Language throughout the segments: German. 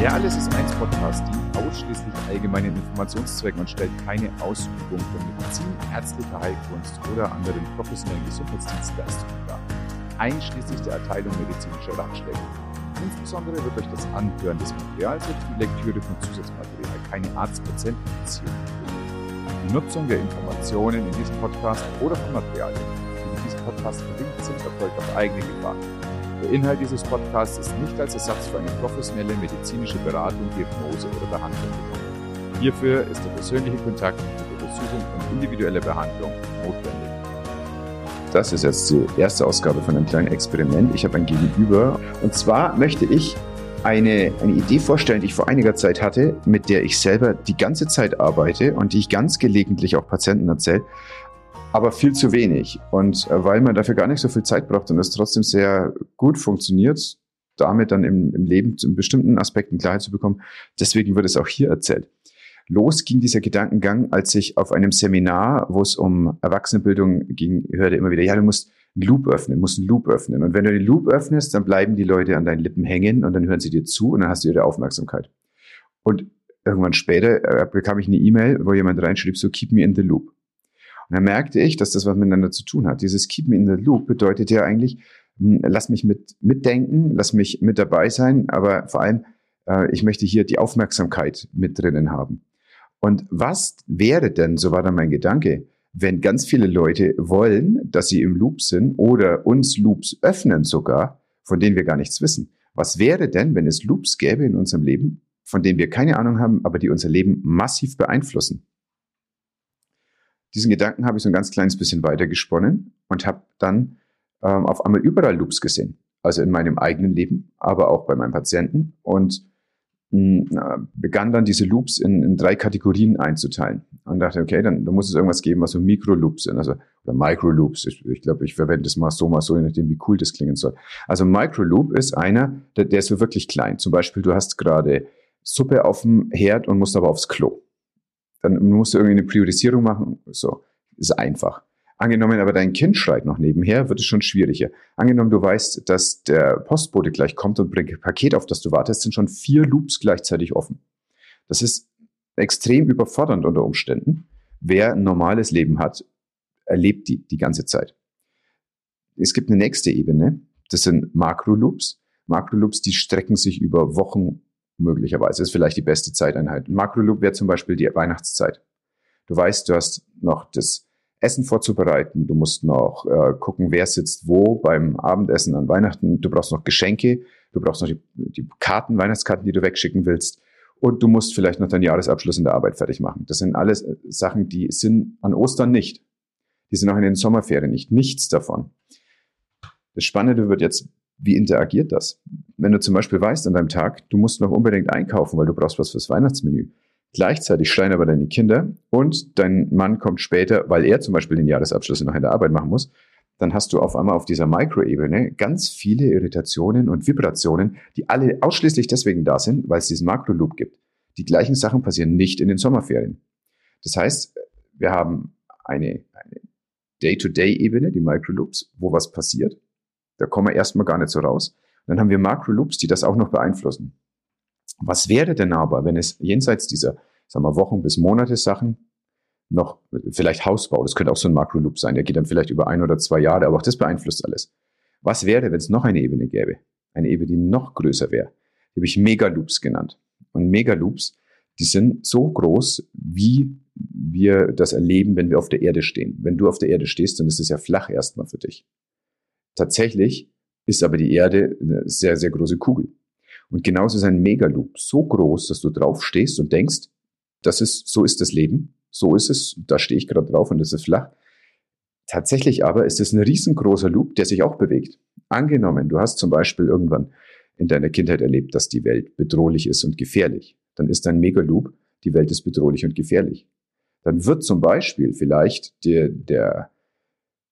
Der Alles ist eins Podcast dient ausschließlich allgemeinen Informationszwecken und stellt keine Ausübung von Medizin, ärztlicher Heilkunst oder anderen professionellen Gesundheitsdienstleistungen dar, einschließlich der Erteilung medizinischer Ratschläge. Insbesondere wird durch das Anhören des Materials und die Lektüre von Zusatzmaterial keine Arzt-Patient-Beziehung Die Nutzung der Informationen in diesem Podcast oder von Materialien, die in diesem Podcast verlinkt sind, erfolgt auf eigene Gefahr. Der Inhalt dieses Podcasts ist nicht als Ersatz für eine professionelle medizinische Beratung, Diagnose oder Behandlung. Hierfür ist der persönliche Kontakt mit Untersuchung und individuelle Behandlung notwendig. Das ist jetzt die erste Ausgabe von einem kleinen Experiment. Ich habe ein Gegenüber. Und zwar möchte ich eine, eine Idee vorstellen, die ich vor einiger Zeit hatte, mit der ich selber die ganze Zeit arbeite und die ich ganz gelegentlich auch Patienten erzähle aber viel zu wenig. Und äh, weil man dafür gar nicht so viel Zeit braucht und es trotzdem sehr gut funktioniert, damit dann im, im Leben in bestimmten Aspekten Klarheit zu bekommen, deswegen wird es auch hier erzählt. Los ging dieser Gedankengang, als ich auf einem Seminar, wo es um Erwachsenenbildung ging, hörte immer wieder, ja, du musst einen Loop öffnen, musst einen Loop öffnen. Und wenn du den Loop öffnest, dann bleiben die Leute an deinen Lippen hängen und dann hören sie dir zu und dann hast du ihre Aufmerksamkeit. Und irgendwann später äh, bekam ich eine E-Mail, wo jemand reinschrieb, so keep me in the loop. Und dann merkte ich, dass das was miteinander zu tun hat. Dieses Keep me in the loop bedeutet ja eigentlich, hm, lass mich mit, mitdenken, lass mich mit dabei sein, aber vor allem, äh, ich möchte hier die Aufmerksamkeit mit drinnen haben. Und was wäre denn, so war dann mein Gedanke, wenn ganz viele Leute wollen, dass sie im Loop sind oder uns Loops öffnen sogar, von denen wir gar nichts wissen? Was wäre denn, wenn es Loops gäbe in unserem Leben, von denen wir keine Ahnung haben, aber die unser Leben massiv beeinflussen? Diesen Gedanken habe ich so ein ganz kleines bisschen weitergesponnen und habe dann ähm, auf einmal überall Loops gesehen. Also in meinem eigenen Leben, aber auch bei meinem Patienten und hm, begann dann diese Loops in, in, drei Kategorien einzuteilen und dachte, okay, dann, dann muss es irgendwas geben, was so Mikro-Loops sind, also oder Micro-Loops. Ich, ich glaube, ich verwende es mal so, mal so, je nachdem, wie cool das klingen soll. Also Micro-Loop ist einer, der, der ist so wirklich klein. Zum Beispiel, du hast gerade Suppe auf dem Herd und musst aber aufs Klo. Dann musst du irgendwie eine Priorisierung machen. So, ist einfach. Angenommen aber dein Kind schreit noch nebenher, wird es schon schwieriger. Angenommen, du weißt, dass der Postbote gleich kommt und bringt ein Paket, auf das du wartest, sind schon vier Loops gleichzeitig offen. Das ist extrem überfordernd unter Umständen. Wer ein normales Leben hat, erlebt die die ganze Zeit. Es gibt eine nächste Ebene. Das sind Makro-Loops. Makro-Loops, die strecken sich über Wochen möglicherweise. Ist vielleicht die beste Zeiteinheit. Ein Makroloop wäre zum Beispiel die Weihnachtszeit. Du weißt, du hast noch das Essen vorzubereiten. Du musst noch äh, gucken, wer sitzt wo beim Abendessen an Weihnachten. Du brauchst noch Geschenke. Du brauchst noch die, die Karten, Weihnachtskarten, die du wegschicken willst. Und du musst vielleicht noch deinen Jahresabschluss in der Arbeit fertig machen. Das sind alles äh, Sachen, die sind an Ostern nicht. Die sind auch in den Sommerferien nicht. Nichts davon. Das Spannende wird jetzt, wie interagiert das? Wenn du zum Beispiel weißt an deinem Tag, du musst noch unbedingt einkaufen, weil du brauchst was fürs Weihnachtsmenü. Gleichzeitig schreien aber deine Kinder und dein Mann kommt später, weil er zum Beispiel den Jahresabschluss noch in der Arbeit machen muss, dann hast du auf einmal auf dieser Mikroebene ganz viele Irritationen und Vibrationen, die alle ausschließlich deswegen da sind, weil es diesen Makro-Loop gibt. Die gleichen Sachen passieren nicht in den Sommerferien. Das heißt, wir haben eine, eine Day-to-Day-Ebene, die Microloops, wo was passiert. Da kommen wir erstmal gar nicht so raus. Dann haben wir Makro-Loops, die das auch noch beeinflussen. Was wäre denn aber, wenn es jenseits dieser, sagen wir, Wochen bis Monate Sachen noch vielleicht Hausbau, das könnte auch so ein Makro-Loop sein, der geht dann vielleicht über ein oder zwei Jahre, aber auch das beeinflusst alles. Was wäre, wenn es noch eine Ebene gäbe? Eine Ebene, die noch größer wäre. Die habe ich Megaloops genannt. Und Megaloops, die sind so groß, wie wir das erleben, wenn wir auf der Erde stehen. Wenn du auf der Erde stehst, dann ist es ja flach erstmal für dich. Tatsächlich ist aber die Erde eine sehr, sehr große Kugel. Und genauso ist ein Megaloop so groß, dass du drauf stehst und denkst, das ist, so ist das Leben, so ist es, da stehe ich gerade drauf und das ist flach. Tatsächlich aber ist es ein riesengroßer Loop, der sich auch bewegt. Angenommen, du hast zum Beispiel irgendwann in deiner Kindheit erlebt, dass die Welt bedrohlich ist und gefährlich. Dann ist ein Megaloop, die Welt ist bedrohlich und gefährlich. Dann wird zum Beispiel vielleicht der, der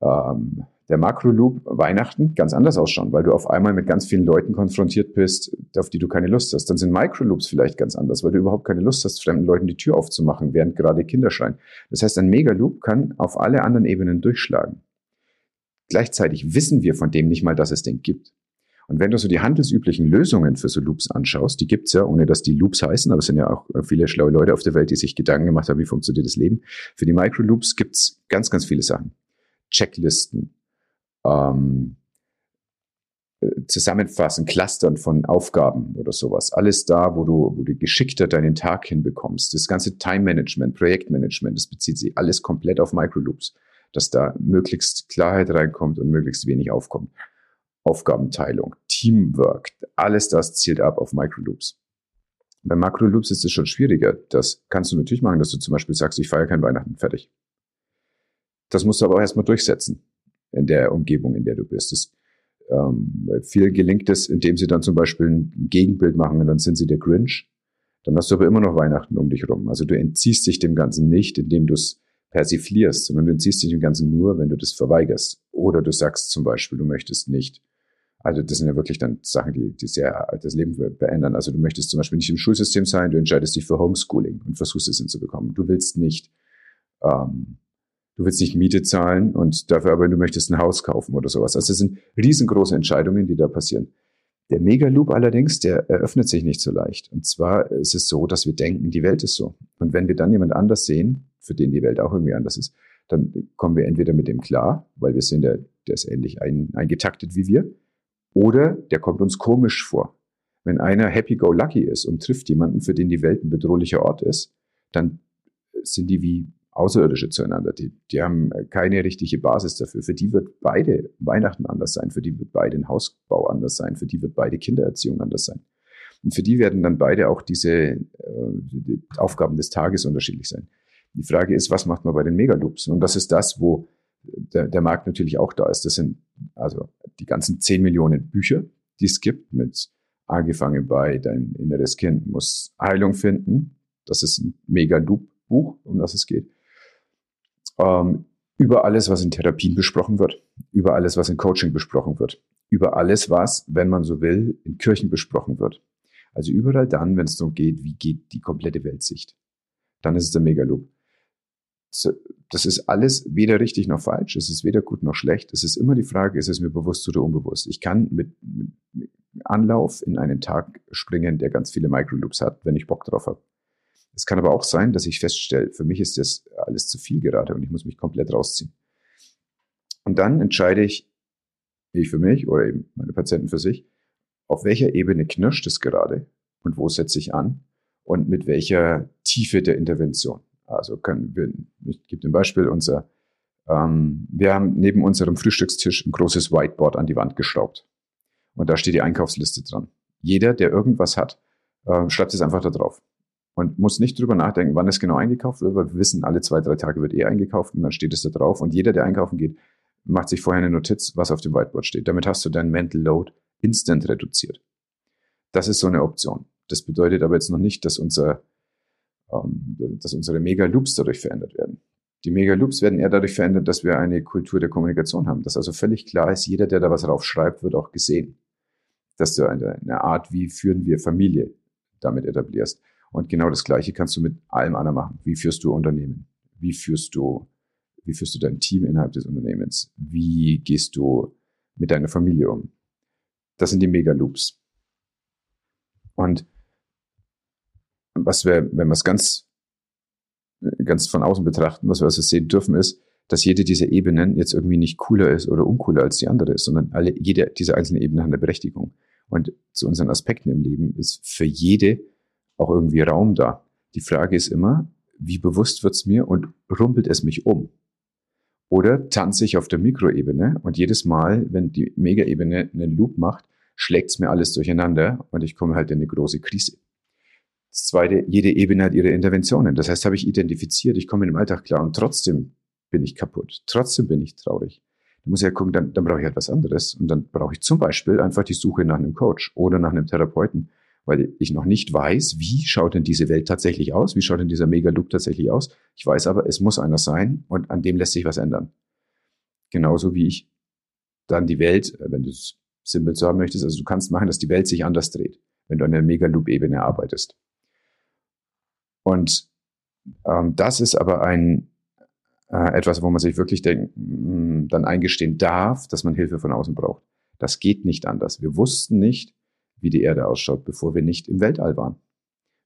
ähm, der Makro-Loop Weihnachten ganz anders ausschauen, weil du auf einmal mit ganz vielen Leuten konfrontiert bist, auf die du keine Lust hast. Dann sind Micro-Loops vielleicht ganz anders, weil du überhaupt keine Lust hast, fremden Leuten die Tür aufzumachen, während gerade Kinder schreien. Das heißt, ein Megaloop kann auf alle anderen Ebenen durchschlagen. Gleichzeitig wissen wir von dem nicht mal, dass es den gibt. Und wenn du so die handelsüblichen Lösungen für so Loops anschaust, die gibt's ja, ohne dass die Loops heißen, aber es sind ja auch viele schlaue Leute auf der Welt, die sich Gedanken gemacht haben, wie funktioniert das Leben. Für die Microloops gibt's ganz, ganz viele Sachen. Checklisten, ähm, zusammenfassen, Clustern von Aufgaben oder sowas. Alles da, wo du, wo du geschickter deinen Tag hinbekommst. Das ganze Time Management, Projektmanagement, das bezieht sich alles komplett auf Microloops, dass da möglichst Klarheit reinkommt und möglichst wenig aufkommt. Aufgabenteilung, Teamwork, alles das zielt ab auf Microloops. Bei Makroloops ist es schon schwieriger. Das kannst du natürlich machen, dass du zum Beispiel sagst, ich feiere kein Weihnachten, fertig. Das musst du aber auch erstmal durchsetzen in der Umgebung, in der du bist. Das, ähm, viel gelingt es, indem sie dann zum Beispiel ein Gegenbild machen und dann sind sie der Grinch. Dann hast du aber immer noch Weihnachten um dich rum. Also du entziehst dich dem Ganzen nicht, indem du es persiflierst, sondern du entziehst dich dem Ganzen nur, wenn du das verweigerst. Oder du sagst zum Beispiel, du möchtest nicht also das sind ja wirklich dann Sachen, die, die sehr das Leben beändern. Also du möchtest zum Beispiel nicht im Schulsystem sein, du entscheidest dich für Homeschooling und versuchst es hinzubekommen. Du willst nicht, ähm, du willst nicht Miete zahlen und dafür aber du möchtest ein Haus kaufen oder sowas. Also das sind riesengroße Entscheidungen, die da passieren. Der Megaloop allerdings, der eröffnet sich nicht so leicht. Und zwar ist es so, dass wir denken, die Welt ist so. Und wenn wir dann jemand anders sehen, für den die Welt auch irgendwie anders ist, dann kommen wir entweder mit dem klar, weil wir sehen, der, der ist ähnlich ein, eingetaktet wie wir, oder der kommt uns komisch vor. Wenn einer happy-go-lucky ist und trifft jemanden, für den die Welt ein bedrohlicher Ort ist, dann sind die wie Außerirdische zueinander. Die, die haben keine richtige Basis dafür. Für die wird beide Weihnachten anders sein, für die wird beide ein Hausbau anders sein, für die wird beide Kindererziehung anders sein. Und für die werden dann beide auch diese äh, die Aufgaben des Tages unterschiedlich sein. Die Frage ist, was macht man bei den Megaloops? Und das ist das, wo der, der Markt natürlich auch da ist. Das sind also die ganzen 10 Millionen Bücher, die es gibt, mit angefangen bei Dein inneres Kind muss Heilung finden. Das ist ein mega Loop-Buch, um das es geht. Ähm, über alles, was in Therapien besprochen wird, über alles, was in Coaching besprochen wird, über alles, was, wenn man so will, in Kirchen besprochen wird. Also überall dann, wenn es darum geht, wie geht die komplette Weltsicht. Dann ist es der Megaloop das ist alles weder richtig noch falsch, es ist weder gut noch schlecht. Es ist immer die Frage, ist es mir bewusst oder unbewusst? Ich kann mit, Anlauf in einen Tag springen, der ganz viele Microloops hat, wenn ich Bock drauf habe. Es kann aber auch sein, dass ich feststelle, für mich ist das alles zu viel gerade und ich muss mich komplett rausziehen. Und dann entscheide ich, ich für mich oder eben meine Patienten für sich, auf welcher Ebene knirscht es gerade und wo setze ich an und mit welcher Tiefe der Intervention. Also können wir, ich gebe ein Beispiel, unser, ähm, wir haben neben unserem Frühstückstisch ein großes Whiteboard an die Wand geschraubt. Und da steht die Einkaufsliste dran. Jeder, der irgendwas hat, äh, schreibt es einfach da drauf. Und muss nicht drüber nachdenken, wann es genau eingekauft wird, weil wir wissen, alle zwei, drei Tage wird eh eingekauft und dann steht es da drauf. Und jeder, der einkaufen geht, macht sich vorher eine Notiz, was auf dem Whiteboard steht. Damit hast du dein Mental Load instant reduziert. Das ist so eine Option. Das bedeutet aber jetzt noch nicht, dass unser ähm, dass unsere Mega-Loops dadurch verändert werden. Die Mega-Loops werden eher dadurch verändert, dass wir eine Kultur der Kommunikation haben. Dass also völlig klar ist, jeder, der da was draufschreibt, wird auch gesehen. Dass du eine, eine Art, wie führen wir Familie damit etablierst. Und genau das Gleiche kannst du mit allem anderen machen. Wie führst du Unternehmen? Wie führst du, wie führst du dein Team innerhalb des Unternehmens? Wie gehst du mit deiner Familie um? Das sind die Mega-Loops. Und was wir, wenn wir es ganz, ganz von außen betrachten, was wir also sehen dürfen, ist, dass jede dieser Ebenen jetzt irgendwie nicht cooler ist oder uncooler als die andere ist, sondern alle, jede dieser einzelnen Ebenen hat eine Berechtigung. Und zu unseren Aspekten im Leben ist für jede auch irgendwie Raum da. Die Frage ist immer, wie bewusst wird's mir und rumpelt es mich um? Oder tanze ich auf der Mikroebene und jedes Mal, wenn die Megaebene einen Loop macht, schlägt's mir alles durcheinander und ich komme halt in eine große Krise. Das zweite, jede Ebene hat ihre Interventionen. Das heißt, habe ich identifiziert, ich komme in dem Alltag klar und trotzdem bin ich kaputt. Trotzdem bin ich traurig. Da muss ich ja gucken, dann, dann brauche ich halt was anderes. Und dann brauche ich zum Beispiel einfach die Suche nach einem Coach oder nach einem Therapeuten, weil ich noch nicht weiß, wie schaut denn diese Welt tatsächlich aus? Wie schaut denn dieser Mega-Loop tatsächlich aus? Ich weiß aber, es muss einer sein und an dem lässt sich was ändern. Genauso wie ich dann die Welt, äh, wenn du es simpel so haben möchtest, also du kannst machen, dass die Welt sich anders dreht, wenn du an der Mega-Loop-Ebene arbeitest. Und ähm, das ist aber ein äh, etwas, wo man sich wirklich denk, mh, hm, dann eingestehen darf, dass man Hilfe von außen braucht. Das geht nicht anders. Wir wussten nicht, wie die Erde ausschaut, bevor wir nicht im Weltall waren.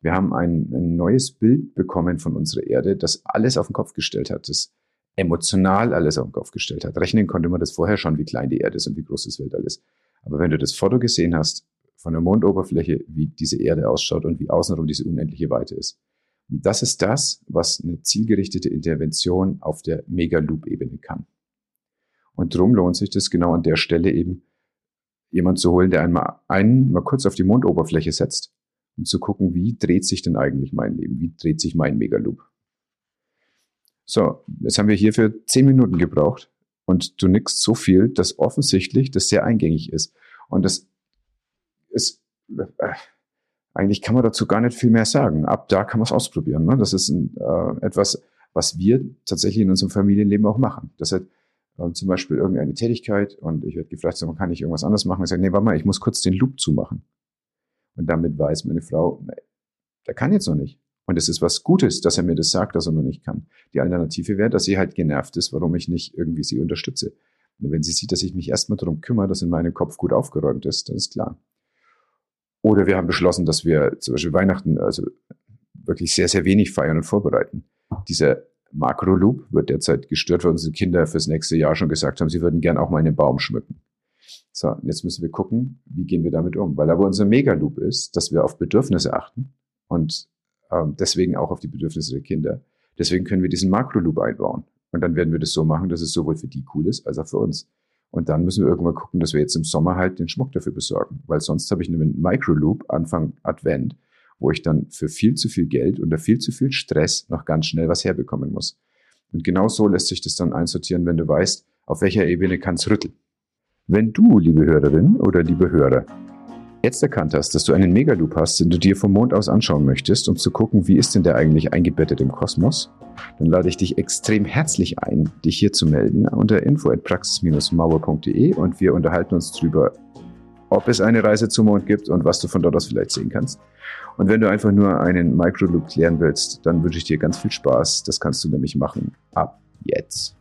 Wir haben ein, ein neues Bild bekommen von unserer Erde, das alles auf den Kopf gestellt hat, das emotional alles auf den Kopf gestellt hat. Rechnen konnte man das vorher schon, wie klein die Erde ist und wie groß das Weltall ist. Aber wenn du das Foto gesehen hast von der Mondoberfläche, wie diese Erde ausschaut und wie außenrum diese unendliche Weite ist, das ist das, was eine zielgerichtete Intervention auf der Mega-Loop-Ebene kann. Und drum lohnt sich das genau an der Stelle eben, jemand zu holen, der einmal einen mal kurz auf die Mondoberfläche setzt, um zu gucken, wie dreht sich denn eigentlich mein Leben? Wie dreht sich mein Megaloop? So, jetzt haben wir hierfür zehn Minuten gebraucht und du nickst so viel, dass offensichtlich das sehr eingängig ist. Und das ist, äh, eigentlich kann man dazu gar nicht viel mehr sagen. Ab da kann man es ausprobieren. Ne? Das ist ein, äh, etwas, was wir tatsächlich in unserem Familienleben auch machen. Das heißt, äh, zum Beispiel irgendeine Tätigkeit und ich werde gefragt, kann ich irgendwas anderes machen? Ich sage, nee, warte mal, ich muss kurz den Loop zumachen. Und damit weiß meine Frau, nee, der kann jetzt noch nicht. Und es ist was Gutes, dass er mir das sagt, dass er noch nicht kann. Die Alternative wäre, dass sie halt genervt ist, warum ich nicht irgendwie sie unterstütze. Und wenn sie sieht, dass ich mich erstmal darum kümmere, dass in meinem Kopf gut aufgeräumt ist, dann ist klar. Oder wir haben beschlossen, dass wir zum Beispiel Weihnachten also wirklich sehr, sehr wenig feiern und vorbereiten. Dieser Makro-Loop wird derzeit gestört, weil unsere Kinder fürs nächste Jahr schon gesagt haben, sie würden gern auch mal einen Baum schmücken. So, jetzt müssen wir gucken, wie gehen wir damit um. Weil aber unser Mega-Loop ist, dass wir auf Bedürfnisse achten und ähm, deswegen auch auf die Bedürfnisse der Kinder. Deswegen können wir diesen Makro-Loop einbauen. Und dann werden wir das so machen, dass es sowohl für die cool ist, als auch für uns. Und dann müssen wir irgendwann gucken, dass wir jetzt im Sommer halt den Schmuck dafür besorgen. Weil sonst habe ich einen Microloop Anfang Advent, wo ich dann für viel zu viel Geld unter viel zu viel Stress noch ganz schnell was herbekommen muss. Und genau so lässt sich das dann einsortieren, wenn du weißt, auf welcher Ebene kann es rütteln. Wenn du, liebe Hörerin oder liebe Hörer, jetzt erkannt hast, dass du einen Megaloop hast, den du dir vom Mond aus anschauen möchtest, um zu gucken, wie ist denn der eigentlich eingebettet im Kosmos, dann lade ich dich extrem herzlich ein, dich hier zu melden unter info@praxis-mauer.de und wir unterhalten uns darüber, ob es eine Reise zum Mond gibt und was du von dort aus vielleicht sehen kannst. Und wenn du einfach nur einen Microloop klären willst, dann wünsche ich dir ganz viel Spaß. Das kannst du nämlich machen ab jetzt.